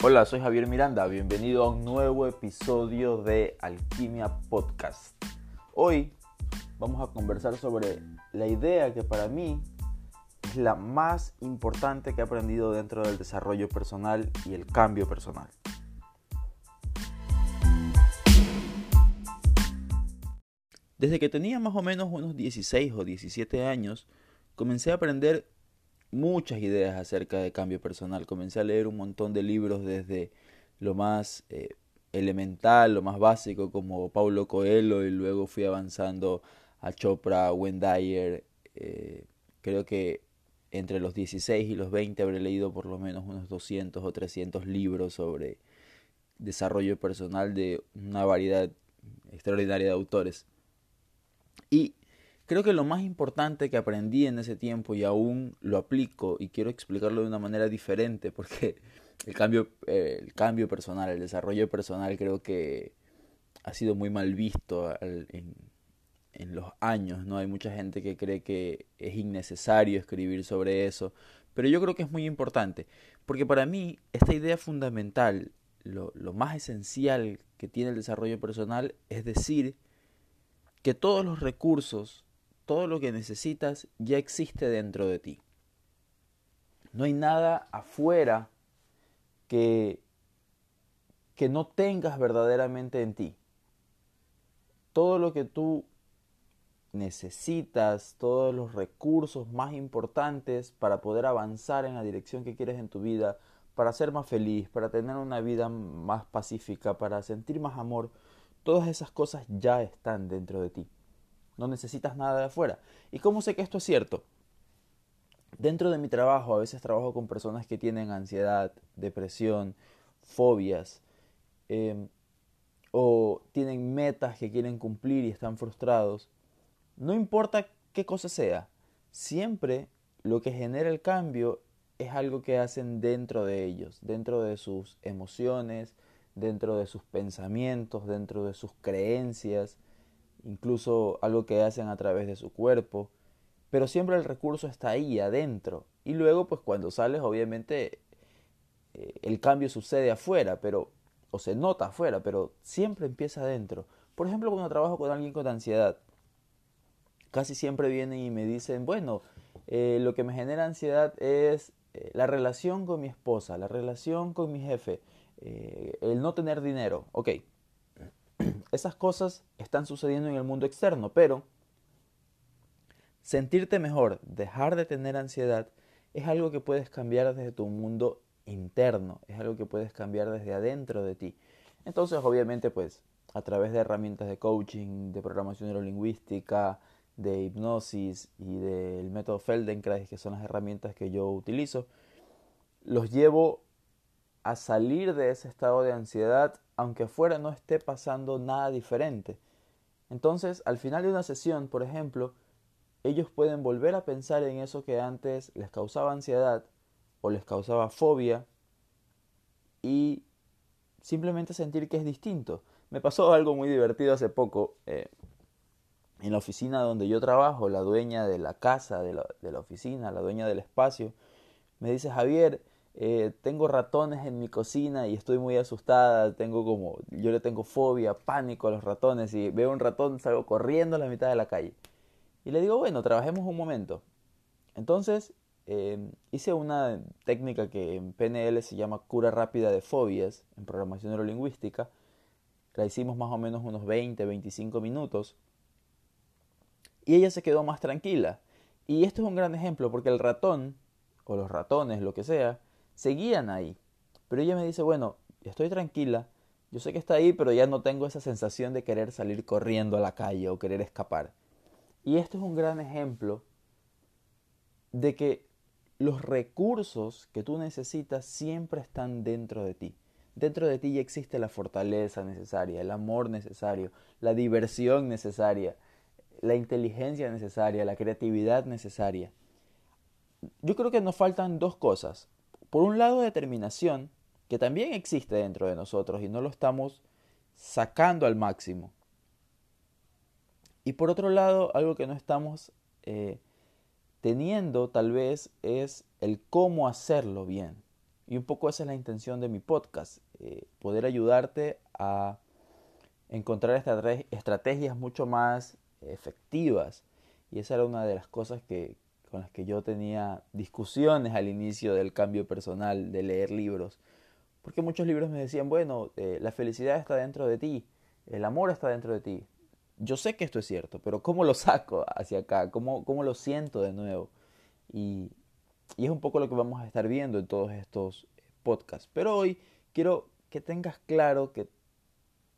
Hola, soy Javier Miranda, bienvenido a un nuevo episodio de Alquimia Podcast. Hoy vamos a conversar sobre la idea que para mí es la más importante que he aprendido dentro del desarrollo personal y el cambio personal. Desde que tenía más o menos unos 16 o 17 años, comencé a aprender muchas ideas acerca de cambio personal. Comencé a leer un montón de libros desde lo más eh, elemental, lo más básico, como Paulo Coelho, y luego fui avanzando a Chopra, Wendayer. Eh, creo que entre los 16 y los 20 habré leído por lo menos unos 200 o 300 libros sobre desarrollo personal de una variedad extraordinaria de autores. Y Creo que lo más importante que aprendí en ese tiempo y aún lo aplico y quiero explicarlo de una manera diferente porque el cambio, eh, el cambio personal, el desarrollo personal creo que ha sido muy mal visto en, en los años, ¿no? Hay mucha gente que cree que es innecesario escribir sobre eso, pero yo creo que es muy importante, porque para mí esta idea fundamental, lo, lo más esencial que tiene el desarrollo personal es decir que todos los recursos todo lo que necesitas ya existe dentro de ti. No hay nada afuera que, que no tengas verdaderamente en ti. Todo lo que tú necesitas, todos los recursos más importantes para poder avanzar en la dirección que quieres en tu vida, para ser más feliz, para tener una vida más pacífica, para sentir más amor, todas esas cosas ya están dentro de ti. No necesitas nada de afuera. ¿Y cómo sé que esto es cierto? Dentro de mi trabajo, a veces trabajo con personas que tienen ansiedad, depresión, fobias, em, o tienen metas que quieren cumplir y están frustrados. No importa qué cosa sea, siempre lo que genera el cambio es algo que hacen dentro de ellos, dentro de sus emociones, dentro de sus pensamientos, dentro de sus creencias, incluso algo que hacen a través de su cuerpo, pero siempre el recurso está ahí adentro. Y luego, pues cuando sales, obviamente eh, el cambio sucede afuera, pero o se nota afuera, pero siempre empieza adentro. Por ejemplo, cuando trabajo con alguien con ansiedad, casi siempre vienen y me dicen, bueno, eh, lo que me genera ansiedad es eh, la relación con mi esposa, la relación con mi jefe, el no tener dinero. Ok, esas cosas están sucediendo en el mundo externo, pero sentirte mejor, dejar de tener ansiedad, es algo que puedes cambiar desde tu mundo interno, es algo que puedes cambiar desde adentro de ti. Entonces, obviamente, pues, a través de herramientas de coaching, de programación neurolingüística, de hipnosis y del método Feldenkrais, que son las herramientas que yo utilizo, los llevo a salir de ese estado de ansiedad aunque afuera no esté pasando nada diferente. Entonces, al final de una sesión, por ejemplo, ellos pueden volver a pensar en eso que antes les causaba ansiedad o les causaba fobia y simplemente sentir que es distinto. Me pasó algo muy divertido hace poco. Eh, en la oficina donde yo trabajo, la dueña de la casa, de la, de la oficina, la dueña del espacio, me dice, Javier, eh, tengo ratones en mi cocina y estoy muy asustada, tengo como, yo le tengo fobia, pánico a los ratones y veo un ratón, salgo corriendo a la mitad de la calle. Y le digo, bueno, trabajemos un momento. Entonces, em, hice una técnica que en PNL se llama cura rápida de fobias, en programación neurolingüística. La hicimos más o menos unos 20, 25 minutos. Y ella se quedó más tranquila. Y esto es un gran ejemplo porque el ratón, o los ratones, lo que sea, seguían ahí. Pero ella me dice, bueno, estoy tranquila, yo sé que está ahí, pero ya no tengo esa sensación de querer salir corriendo a la calle o querer escapar. Y esto es un gran ejemplo de que los recursos que tú necesitas siempre están dentro de ti. Dentro de ti ya existe la fortaleza necesaria, el amor necesario, la diversión necesaria, la inteligencia necesaria, la creatividad necesaria. Yo creo que nos faltan dos cosas. Por un lado, determinación, que también existe dentro de nosotros y no lo estamos sacando al máximo. Y por otro lado, algo que no estamos eh, teniendo tal vez es el cómo hacerlo bien. Y un poco esa es la intención de mi podcast, eh, poder ayudarte a encontrar estrategias mucho más efectivas. Y esa era una de las cosas que, con las que yo tenía discusiones al inicio del cambio personal, de leer libros. Porque muchos libros me decían, bueno, eh, la felicidad está dentro de ti, el amor está dentro de ti. Yo sé que esto es cierto, pero ¿cómo lo saco hacia acá? ¿Cómo, cómo lo siento de nuevo? Y, y es un poco lo que vamos a estar viendo en todos estos podcasts. Pero hoy quiero que tengas claro que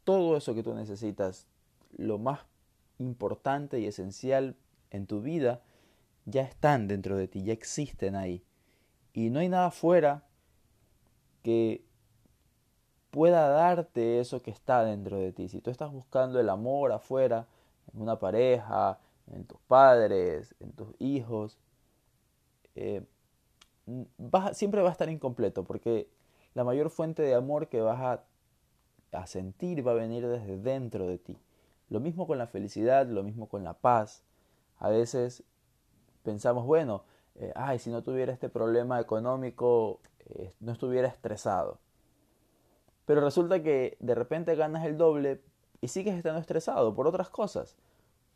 todo eso que tú necesitas, lo más importante y esencial en tu vida, ya están dentro de ti, ya existen ahí. Y no hay nada fuera que pueda darte eso que está dentro de ti. Si tú estás buscando el amor afuera, en una pareja, en tus padres, en tus hijos, eh, siempre va a estar incompleto porque la mayor fuente de amor que vas a sentir va a venir desde dentro de ti. Lo mismo con la felicidad, lo mismo con la paz. A veces pensamos, bueno, eh, ay, si no tuviera este problema económico, eh, no estuviera estresado. Pero resulta que de repente ganas el doble y sigues estando estresado por otras cosas.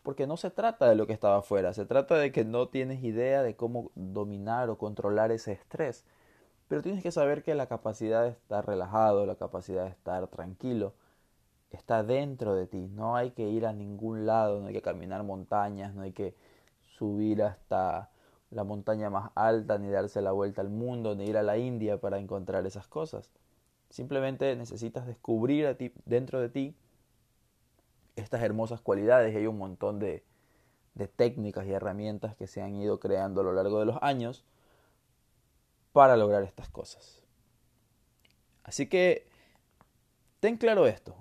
Porque no se trata de lo que estaba afuera, se trata de que no tienes idea de cómo dominar o controlar ese estrés. Pero tienes que saber que la capacidad de estar relajado, la capacidad de estar tranquilo, está dentro de ti. No hay que ir a ningún lado, no hay que caminar montañas, no hay que subir hasta la montaña más alta, ni darse la vuelta al mundo, ni ir a la India para encontrar esas cosas. Simplemente necesitas descubrir a ti, dentro de ti estas hermosas cualidades hay un montón de, de técnicas y herramientas que se han ido creando a lo largo de los años para lograr estas cosas. Así que ten claro esto,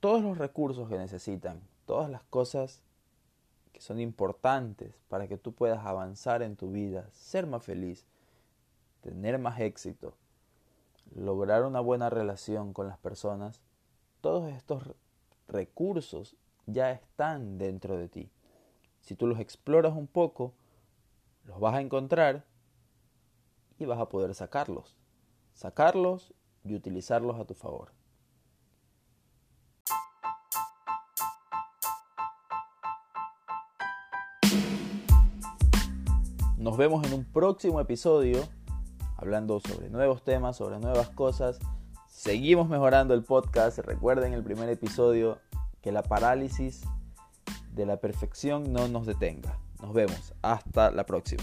todos los recursos que necesitan, todas las cosas que son importantes para que tú puedas avanzar en tu vida, ser más feliz, tener más éxito, lograr una buena relación con las personas, todos estos recursos ya están dentro de ti. Si tú los exploras un poco, los vas a encontrar y vas a poder sacarlos. Sacarlos y utilizarlos a tu favor. Nos vemos en un próximo episodio hablando sobre nuevos temas, sobre nuevas cosas. Seguimos mejorando el podcast. Recuerden el primer episodio que la parálisis de la perfección no nos detenga. Nos vemos. Hasta la próxima.